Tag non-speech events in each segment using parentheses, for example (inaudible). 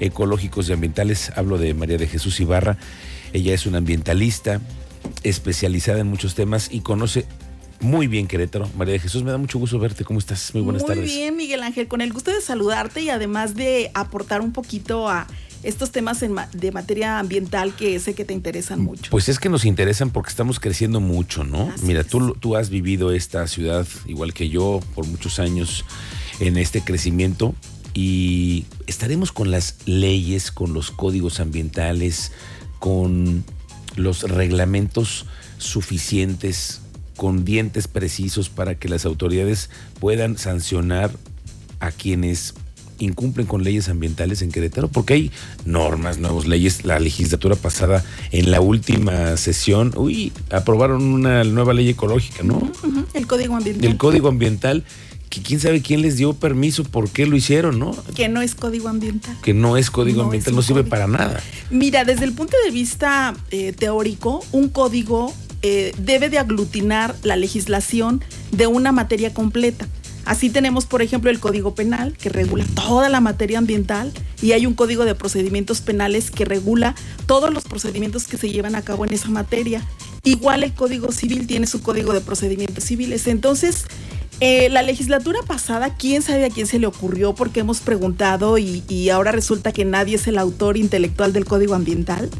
ecológicos y ambientales. Hablo de María de Jesús Ibarra. Ella es una ambientalista especializada en muchos temas y conoce muy bien Querétaro. María de Jesús, me da mucho gusto verte. ¿Cómo estás? Muy buenas tardes. Muy bien, Miguel Ángel, con el gusto de saludarte y además de aportar un poquito a estos temas de materia ambiental que sé que te interesan mucho. Pues es que nos interesan porque estamos creciendo mucho, ¿no? Mira, tú, tú has vivido esta ciudad igual que yo por muchos años en este crecimiento y estaremos con las leyes, con los códigos ambientales, con los reglamentos suficientes, con dientes precisos para que las autoridades puedan sancionar a quienes incumplen con leyes ambientales en Querétaro, porque hay normas, nuevas leyes. La legislatura pasada, en la última sesión, uy, aprobaron una nueva ley ecológica, ¿no? El Código Ambiental. El Código Ambiental, que quién sabe quién les dio permiso, por qué lo hicieron, ¿no? Que no es Código Ambiental. Que no es Código Ambiental, no sirve para nada. Mira, desde el punto de vista eh, teórico, un código eh, debe de aglutinar la legislación de una materia completa. Así tenemos, por ejemplo, el Código Penal, que regula toda la materia ambiental, y hay un Código de Procedimientos Penales que regula todos los procedimientos que se llevan a cabo en esa materia. Igual el Código Civil tiene su Código de Procedimientos Civiles. Entonces, eh, la legislatura pasada, quién sabe a quién se le ocurrió, porque hemos preguntado y, y ahora resulta que nadie es el autor intelectual del Código Ambiental.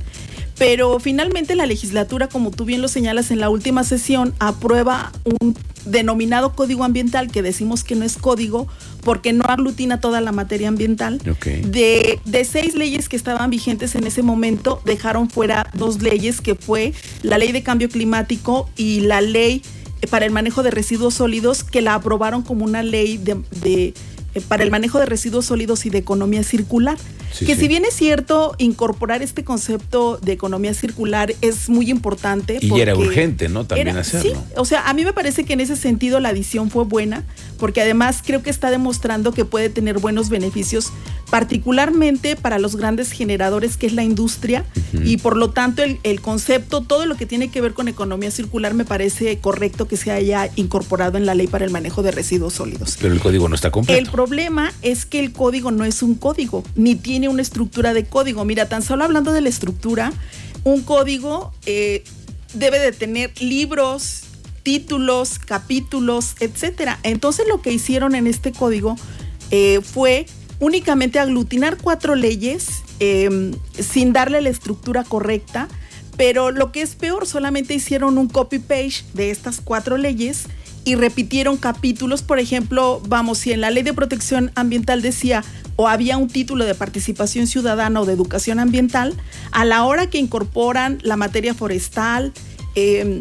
Pero finalmente la legislatura, como tú bien lo señalas en la última sesión, aprueba un denominado código ambiental, que decimos que no es código porque no aglutina toda la materia ambiental. De, de, seis leyes que estaban vigentes en ese momento, dejaron fuera dos leyes, que fue la ley de cambio climático y la ley para el manejo de residuos sólidos, que la aprobaron como una ley de, de eh, para el manejo de residuos sólidos y de economía circular. que si bien es cierto, incorporar este concepto de economía circular es muy importante. Y era urgente, ¿no? También hacerlo. Sí, o sea, a mí me parece que en ese sentido la adición fue buena, porque además creo que está demostrando que puede tener buenos beneficios, particularmente para los grandes generadores que es la industria, y por lo tanto el, el concepto, todo lo que tiene que ver con economía circular, me parece correcto que se haya incorporado en la ley para el manejo de residuos sólidos. Pero el código no está completo. El problema es que el código no es un código, ni tiene una estructura de código. Mira, tan solo hablando de la estructura, un código eh, debe de tener libros, títulos, capítulos, etcétera. Entonces lo que hicieron en este código eh, fue únicamente aglutinar cuatro leyes em, sin darle la estructura correcta, pero lo que es peor, solamente hicieron un copy-page de estas cuatro leyes y repitieron capítulos, por ejemplo, vamos, si en la ley de protección ambiental decía o había un título de participación ciudadana o de educación ambiental, a la hora que incorporan la materia forestal, em,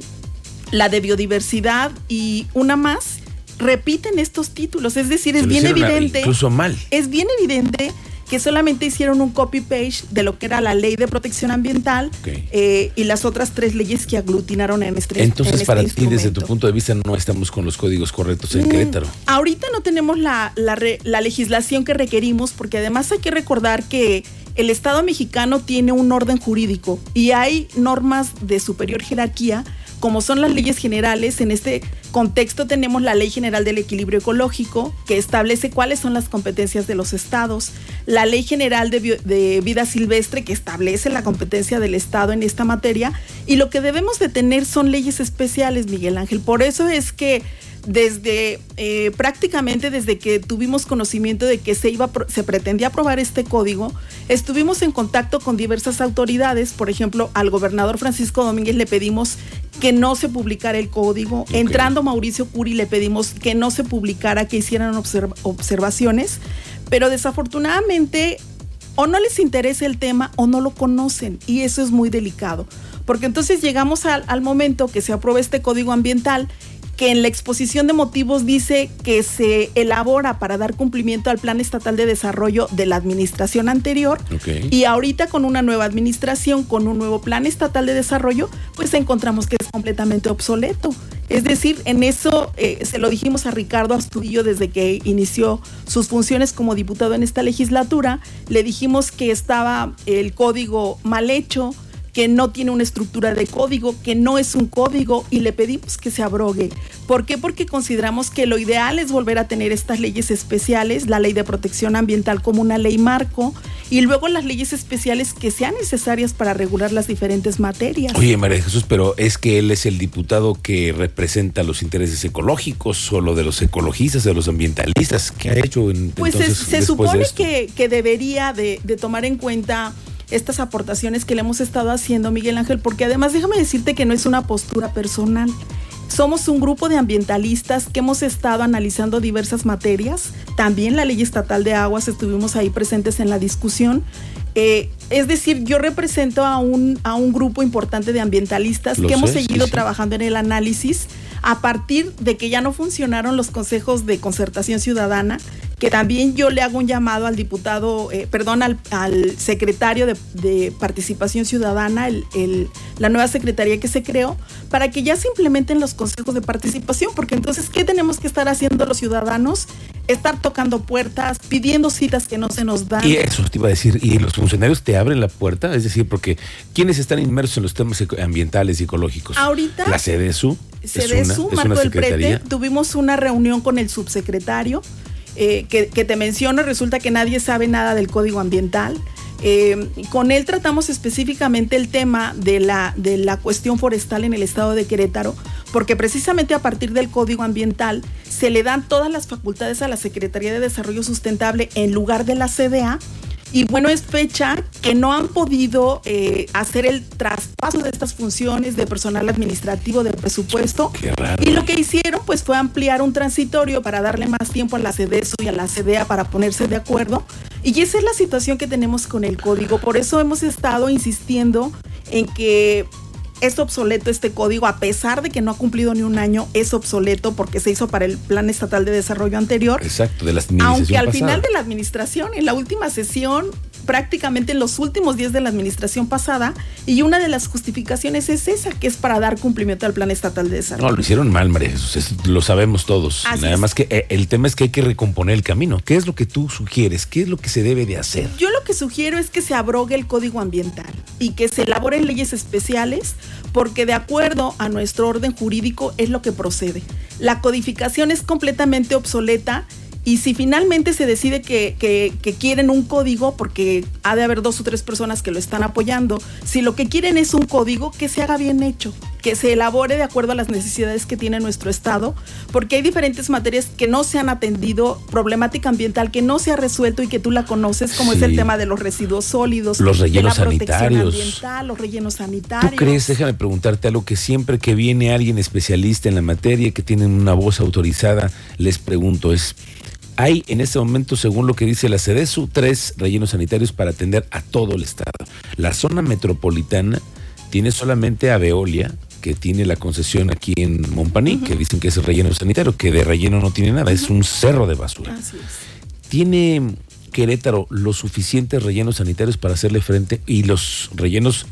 la de biodiversidad y una más, repiten estos títulos. Es decir, es bien evidente. Incluso mal. Es bien evidente que solamente hicieron un copy-page de lo que era la ley de protección ambiental eh, y las otras tres leyes que aglutinaron en este Entonces, este para ti, desde tu punto de vista, no estamos con los códigos correctos en mm, Querétaro. Ahorita no tenemos la, la legislación que requerimos, porque además hay que recordar que el Estado mexicano tiene un orden jurídico y hay normas de superior jerarquía como son las leyes generales, en este contexto tenemos la Ley General del Equilibrio Ecológico, que establece cuáles son las competencias de los estados, la Ley General de, Vida Silvestre, que establece la competencia del Estado en esta materia, y lo que debemos de tener son leyes especiales, Miguel Ángel. Por eso es que desde eh, prácticamente desde que tuvimos conocimiento de que se iba se pretendía aprobar este código, estuvimos en contacto con diversas autoridades, por ejemplo, al gobernador Francisco Domínguez le pedimos que no se publicara el código, entrando Mauricio Curi le pedimos que no se publicara, que hicieran observaciones, pero desafortunadamente o no les interesa el tema o no lo conocen. Y eso es muy delicado, porque entonces llegamos al, al momento que se aprueba este código ambiental que en la exposición de motivos dice que se elabora para dar cumplimiento al Plan Estatal de Desarrollo de la administración anterior. Y ahorita con una nueva administración, con un nuevo Plan Estatal de Desarrollo, pues encontramos que es completamente obsoleto. Es decir, en eso eh, se lo dijimos a Ricardo Astudillo desde que inició sus funciones como diputado en esta legislatura, le dijimos que estaba el código mal hecho, que no tiene una estructura de código, que no es un código y le pedimos que se abrogue. ¿Por qué? Porque consideramos que lo ideal es volver a tener estas leyes especiales, la ley de protección ambiental como una ley marco y luego las leyes especiales que sean necesarias para regular las diferentes materias. Oye, María Jesús, pero es que él es el diputado que representa los intereses ecológicos o lo de los ecologistas, de los ambientalistas. ¿Qué ha hecho en Pues se, supone que, que debería de, de tomar en cuenta estas aportaciones que le hemos estado haciendo, Miguel Ángel, porque además déjame decirte que no es una postura personal. Somos un grupo de ambientalistas que hemos estado analizando diversas materias. También la ley estatal de aguas estuvimos ahí presentes en la discusión. Eh, es decir, yo represento a un, a un grupo importante de ambientalistas que hemos seguido trabajando en el análisis a partir de que ya no funcionaron los consejos de concertación ciudadana que también yo le hago un llamado al diputado, eh, perdón, al, secretario de, Participación Ciudadana, el, la nueva secretaría que se creó, para que ya se implementen los consejos de participación, porque entonces, ¿qué tenemos que estar haciendo los ciudadanos? Estar tocando puertas, pidiendo citas que no se nos dan. Y eso te iba a decir, ¿y los funcionarios te abren la puerta? Es decir, porque ¿quiénes están inmersos en los temas ambientales y ecológicos? Ahorita. La CDSU. CDSU, Marco del Prete, tuvimos una reunión con el subsecretario eh, que, te menciono, resulta que nadie sabe nada del código ambiental. Eh, con él tratamos específicamente el tema de la, de la cuestión forestal en el estado de Querétaro, porque precisamente a partir del código ambiental se le dan todas las facultades a la Secretaría de Desarrollo Sustentable en lugar de la CDA y bueno, es fecha que no han podido eh, hacer el traspaso de estas funciones de personal administrativo del presupuesto. Y lo que hicieron pues fue ampliar un transitorio para darle más tiempo a la CDESO y a la CDEA para ponerse de acuerdo. Y esa es la situación que tenemos con el código. Por eso hemos estado insistiendo en que es obsoleto este código, a pesar de que no ha cumplido ni un año, es obsoleto porque se hizo para el Plan Estatal de Desarrollo anterior. Exacto, de la Aunque al final de la administración, en la última sesión, prácticamente en los últimos días de la administración pasada y una de las justificaciones es esa, que es para dar cumplimiento al Plan Estatal de Desarrollo. No, lo hicieron mal, María Jesús, lo sabemos todos. Nada más que eh, el tema es que hay que recomponer el camino. ¿Qué es lo que tú sugieres? ¿Qué es lo que se debe de hacer? Yo lo que sugiero es que se abrogue el Código Ambiental y que se elaboren leyes especiales porque de acuerdo a nuestro orden jurídico es lo que procede. La codificación es completamente obsoleta y si finalmente se decide que, quieren un código, porque ha de haber dos o tres personas que lo están apoyando, si lo que quieren es un código, que se haga bien hecho, que se elabore de acuerdo a las necesidades que tiene nuestro Estado, porque hay diferentes materias que no se han atendido, problemática ambiental que no se ha resuelto y que tú la conoces, como es el tema de los residuos sólidos, los rellenos sanitarios, los rellenos sanitarios. ¿Tú crees, déjame preguntarte algo, que siempre que viene alguien especialista en la materia, que tienen una voz autorizada, les pregunto, es hay en este momento, según lo que dice la CEDESU, tres rellenos sanitarios para atender a todo el estado. La zona metropolitana tiene solamente a Veolia, que tiene la concesión aquí en Montpaní, que dicen que es el relleno sanitario, que de relleno no tiene nada, es un cerro de basura. ¿Tiene Querétaro los suficientes rellenos sanitarios para hacerle frente y los rellenos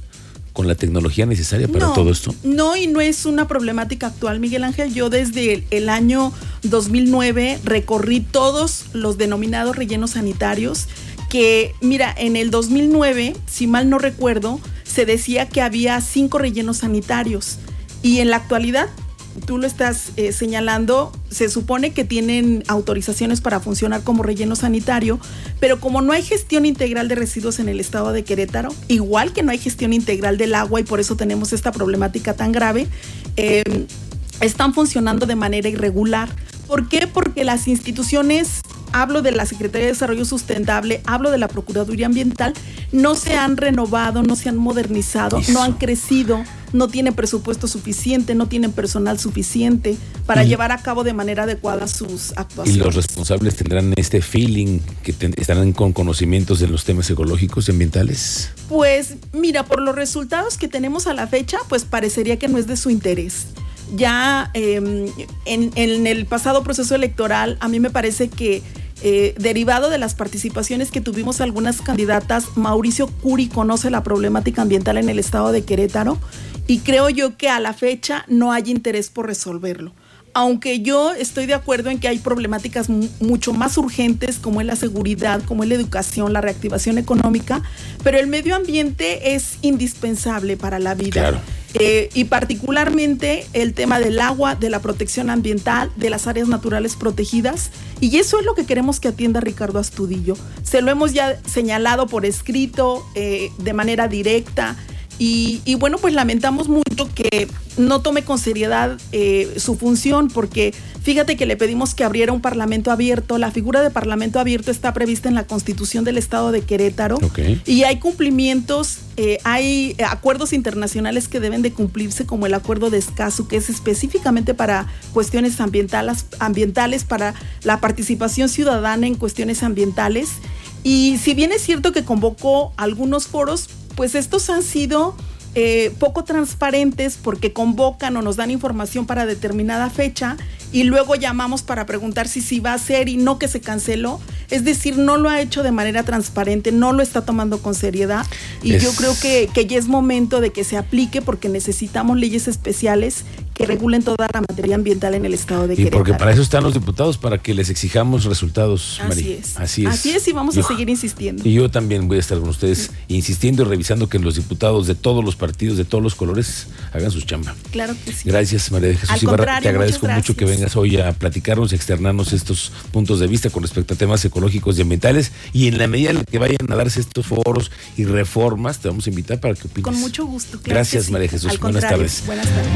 con la tecnología necesaria para todo esto? No, y no es una problemática actual, Miguel Ángel. Yo desde el, año 2009 recorrí todos los denominados rellenos sanitarios que, mira, en el 2009, si mal no recuerdo, se decía que había cinco rellenos sanitarios y en la actualidad tú lo estás eh, señalando, se supone que tienen autorizaciones para funcionar como relleno sanitario, pero como no hay gestión integral de residuos en el estado de Querétaro, igual que no hay gestión integral del agua y por eso tenemos esta problemática tan grave, eh, están funcionando de manera irregular. ¿Por qué? Porque las instituciones hablo de la Secretaría de Desarrollo Sustentable, hablo de la Procuraduría Ambiental, no se han renovado, no se han modernizado, no han crecido, no tienen presupuesto suficiente, no tienen personal suficiente para llevar a cabo de manera adecuada sus actuaciones. ¿Y los responsables tendrán este feeling que estarán con conocimientos de los temas ecológicos y ambientales? Pues mira, por los resultados que tenemos a la fecha, pues parecería que no es de su interés ya em, en, en, el pasado proceso electoral, a mí me parece que eh, derivado de las participaciones que tuvimos algunas candidatas, Mauricio Curi conoce la problemática ambiental en el estado de Querétaro y creo yo que a la fecha no hay interés por resolverlo. aunque yo estoy de acuerdo en que hay problemáticas mucho más urgentes como es la seguridad, como es la educación, la reactivación económica, pero el medio ambiente es indispensable para la vida. Claro. Eh, y particularmente el tema del agua, de la protección ambiental, de las áreas naturales protegidas. Y eso es lo que queremos que atienda Ricardo Astudillo. Se lo hemos ya señalado por escrito, eh, de manera directa. Y, bueno, pues lamentamos mucho que no tome con seriedad eh, su función, porque fíjate que le pedimos que abriera un parlamento abierto. La figura de parlamento abierto está prevista en la Constitución del Estado de Querétaro. Y hay cumplimientos, eh, hay acuerdos internacionales que deben de cumplirse, como el acuerdo de Escazú, que es específicamente para cuestiones ambientales, ambientales, para la participación ciudadana en cuestiones ambientales. Y si bien es cierto que convocó algunos foros, pues estos han sido eh, poco transparentes porque convocan o nos dan información para determinada fecha y luego llamamos para preguntar si sí va a ser y no que se canceló. Es decir, no lo ha hecho de manera transparente, no lo está tomando con seriedad y yo creo que, que ya es momento de que se aplique porque necesitamos leyes especiales que regulen toda la materia ambiental en el estado de Querétaro. Y porque para eso están los diputados, para que les exijamos resultados, Así Es. Así es. Así es y vamos a seguir insistiendo. Y yo también voy a estar con ustedes (laughs) insistiendo y revisando que los diputados de todos los partidos, de todos los colores, hagan su chamba. Claro que sí. Gracias, María de Jesús Ibarra. Te agradezco mucho que vengas hoy a platicarnos y externarnos estos puntos de vista con respecto a temas ecológicos y ambientales. Y en la medida en que vayan a darse estos foros y reformas, te vamos a invitar para que opines. Con mucho gusto. Gracias, María Jesús. Buenas tardes. Buenas tardes.